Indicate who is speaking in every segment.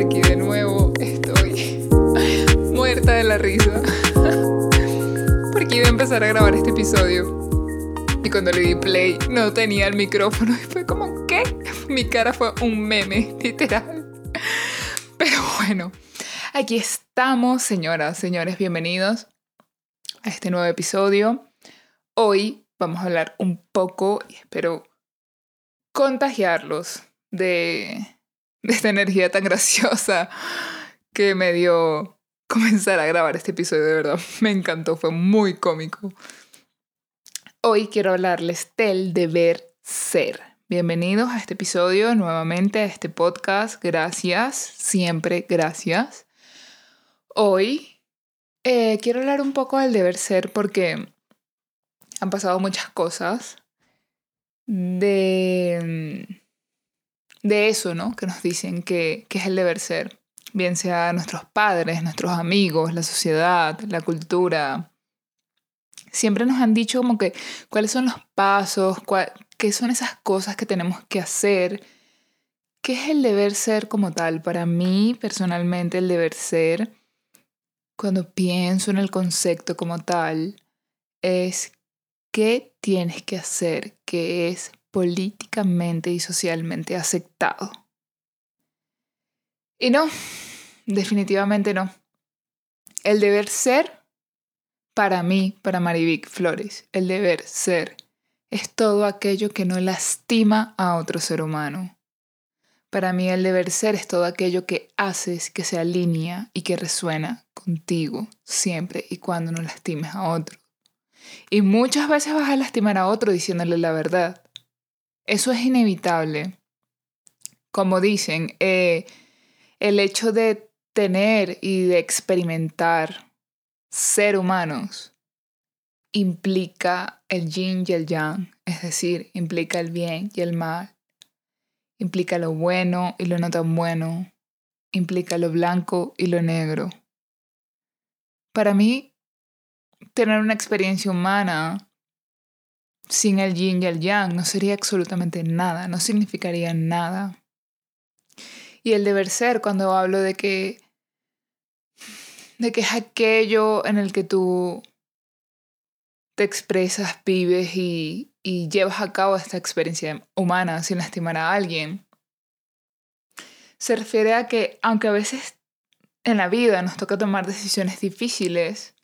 Speaker 1: aquí de nuevo. Estoy muerta de la risa. Porque iba a empezar a grabar este episodio. Y cuando le di play, no tenía el micrófono. Y fue como, ¿qué? Mi cara fue un meme, literal. Pero bueno, aquí estamos, señoras, señores, bienvenidos a este nuevo episodio. Hoy vamos a hablar un poco, y espero contagiarlos de de esta energía tan graciosa que me dio comenzar a grabar este episodio, de verdad. Me encantó, fue muy cómico. Hoy quiero hablarles del deber ser. Bienvenidos a este episodio, nuevamente a este podcast. Gracias, siempre gracias. Hoy eh, quiero hablar un poco del deber ser porque han pasado muchas cosas de de eso, ¿no? Que nos dicen que, es el deber ser, bien sea nuestros padres, nuestros amigos, la sociedad, la cultura. Siempre nos han dicho como que cuáles son los pasos, qué son esas cosas que tenemos que hacer. ¿Qué es el deber ser como tal? Para mí, personalmente, el deber ser, cuando pienso en el concepto como tal, es qué tienes que hacer, qué es políticamente y socialmente aceptado. Y no, definitivamente no. El deber ser, para mí, para Marivic Flores, el deber ser es todo aquello que no lastima a otro ser humano. Para mí el deber ser es todo aquello que haces que se alinea y que resuena contigo siempre y cuando no lastimes a otro. Y muchas veces vas a lastimar a otro diciéndole la verdad. Eso es inevitable. Como dicen, eh, el hecho de tener y de experimentar ser humanos implica el yin y el yang, es decir, implica el bien y el mal, implica lo bueno y lo no tan bueno, implica lo blanco y lo negro. Para mí, tener una experiencia humana sin el yin y el yang no sería absolutamente nada, no significaría nada. Y el deber ser, cuando hablo de que, de que es aquello en el que tú te expresas, vives y, y llevas a cabo esta experiencia humana sin lastimar a alguien, se refiere a que aunque a veces en la vida nos toca tomar decisiones difíciles,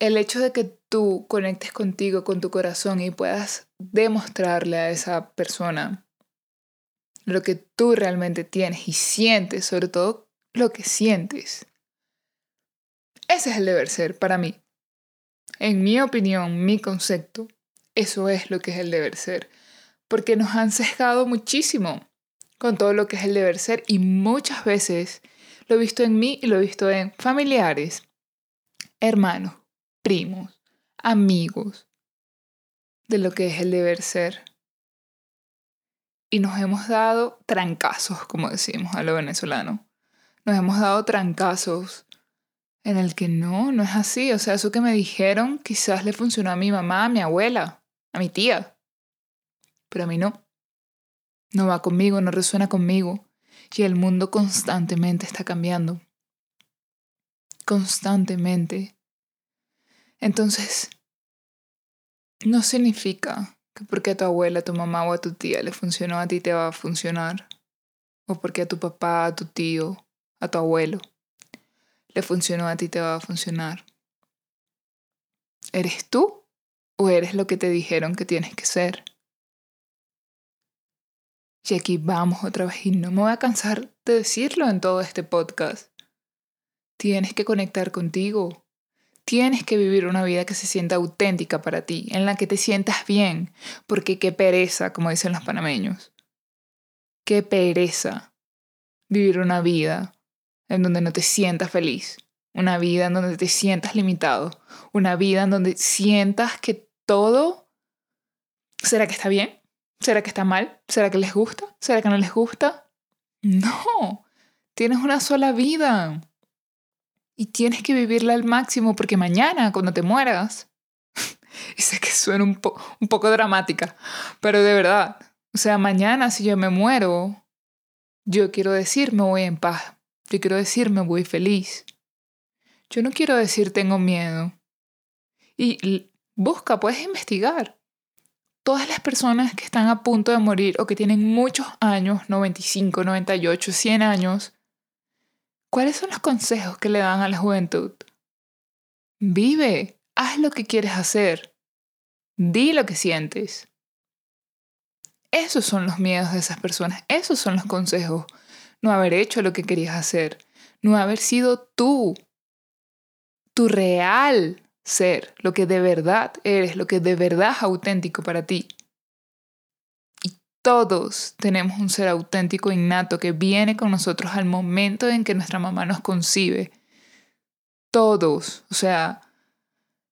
Speaker 1: el hecho de que tú conectes contigo, con tu corazón y puedas demostrarle a esa persona lo que tú realmente tienes y sientes, sobre todo lo que sientes. Ese es el deber ser para mí. En mi opinión, mi concepto, eso es lo que es el deber ser. Porque nos han sesgado muchísimo con todo lo que es el deber ser y muchas veces lo he visto en mí y lo he visto en familiares, hermanos, primos, amigos de lo que es el deber ser. Y nos hemos dado trancazos, como decimos a lo venezolano. Nos hemos dado trancazos en el que no, no es así. O sea, eso que me dijeron quizás le funcionó a mi mamá, a mi abuela, a mi tía. Pero a mí no. No va conmigo, no resuena conmigo. Y el mundo constantemente está cambiando. Constantemente. Entonces, no significa que porque a tu abuela, a tu mamá o a tu tía le funcionó, a ti te va a funcionar. O porque a tu papá, a tu tío, a tu abuelo le funcionó, a ti te va a funcionar. ¿Eres tú o eres lo que te dijeron que tienes que ser? Y aquí vamos otra vez y no me voy a cansar de decirlo en todo este podcast. Tienes que conectar contigo, Tienes que vivir una vida que se sienta auténtica para ti, en la que te sientas bien, porque qué pereza, como dicen los panameños. Qué pereza vivir una vida en donde no te sientas feliz, una vida en donde te sientas limitado, una vida en donde sientas que todo... ¿Será que está bien? ¿Será que está mal? ¿Será que les gusta? ¿Será que no les gusta? No, tienes una sola vida y tienes que vivirla al máximo porque mañana, cuando te mueras, y sé que suena un, un poco dramática, pero de verdad, o sea, mañana si yo me muero, Yo quiero decir me voy en paz. Yo quiero decir me voy feliz. Yo no quiero decir tengo miedo. Y busca, puedes investigar. Todas las personas que están a punto de morir o que tienen muchos años, 95, 98, 100 años, ¿cuáles son los consejos que le dan a la juventud? Vive, haz lo que quieres hacer, di lo que sientes. Esos son los miedos de esas personas, esos son los consejos. No haber hecho lo que querías hacer, no haber sido tú, tu real ser, lo que de verdad eres, lo que de verdad es auténtico para ti. Todos tenemos un ser auténtico innato que viene con nosotros al momento en que nuestra mamá nos concibe. Todos, o sea,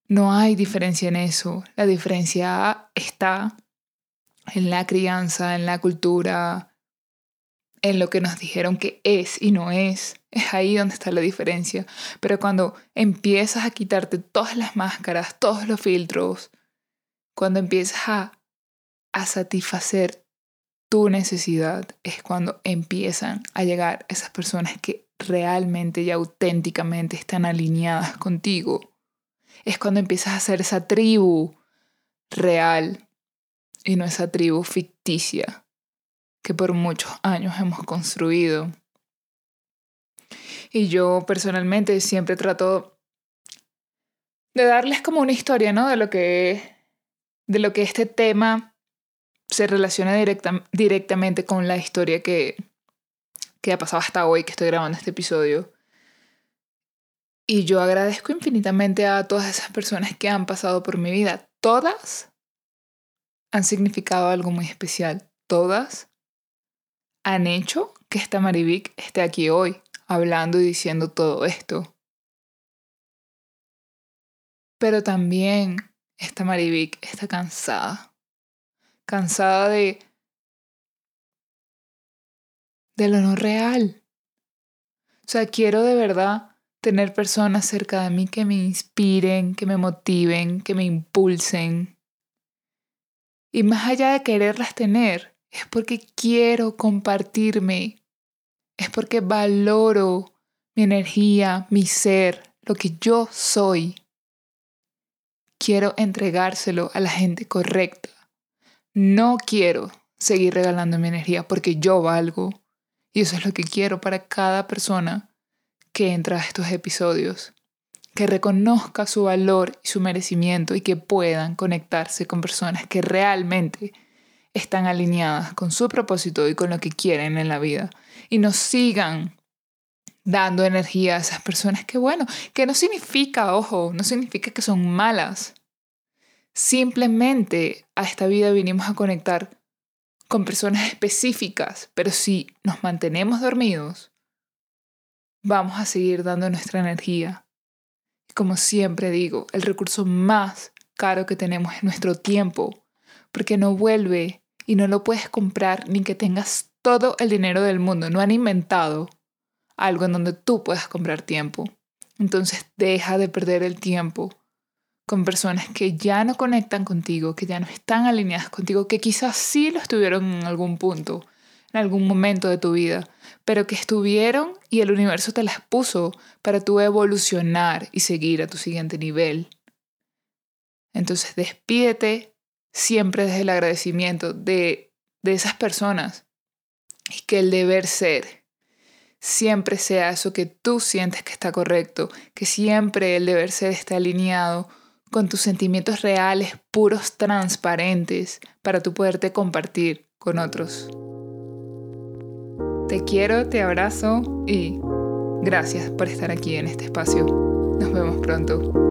Speaker 1: no hay diferencia en eso. La diferencia está en la crianza, en la cultura, en lo que nos dijeron que es y no es. Es ahí donde está la diferencia. Pero cuando empiezas a quitarte todas las máscaras, todos los filtros, cuando empiezas a, a satisfacer tu necesidad, es cuando empiezan a llegar esas personas que realmente y auténticamente están alineadas contigo. Es cuando empiezas a ser esa tribu real y no esa tribu ficticia que por muchos años hemos construido. Y yo personalmente siempre trato de darles como una historia, ¿no? De lo que, de lo que este tema se relaciona directamente con la historia que, que ha pasado hasta hoy que estoy grabando este episodio. Y yo agradezco infinitamente a todas esas personas que han pasado por mi vida. Todas han significado algo muy especial. Todas han hecho que esta Marivic esté aquí hoy, hablando y diciendo todo esto. Pero también esta Marivic está cansada. Cansada de... de lo no real. O sea, quiero de verdad tener personas cerca de mí que me inspiren, que me motiven, que me impulsen. Y más allá de quererlas tener, es porque quiero compartirme, es porque valoro mi energía, mi ser, lo que yo soy. Quiero entregárselo a la gente correcta. No quiero seguir regalando mi energía porque yo valgo. Y eso es lo que quiero para cada persona que entra a estos episodios. Que reconozca su valor y su merecimiento y que puedan conectarse con personas que realmente están alineadas con su propósito y con lo que quieren en la vida. Y nos sigan dando energía a esas personas que, bueno, que no significa, ojo, no significa que son malas. Simplemente a esta vida vinimos a conectar con personas específicas, pero si nos mantenemos dormidos, vamos a seguir dando nuestra energía. Como siempre digo, el recurso más caro que tenemos es nuestro tiempo, porque no vuelve y no lo puedes comprar ni que tengas todo el dinero del mundo. No han inventado algo en donde tú puedas comprar tiempo. Entonces deja de perder el tiempo con personas que ya no conectan contigo, que ya no están alineadas contigo, que quizás sí lo estuvieron en algún punto, en algún momento de tu vida, pero que estuvieron y el universo te las puso para tú evolucionar y seguir a tu siguiente nivel. Entonces despídete siempre desde el agradecimiento de, de esas personas y que el deber ser siempre sea eso que tú sientes que está correcto, que siempre el deber ser esté alineado con tus sentimientos reales, puros, transparentes, para tú poderte compartir con otros. Te quiero, te abrazo y gracias por estar aquí en este espacio. Nos vemos pronto.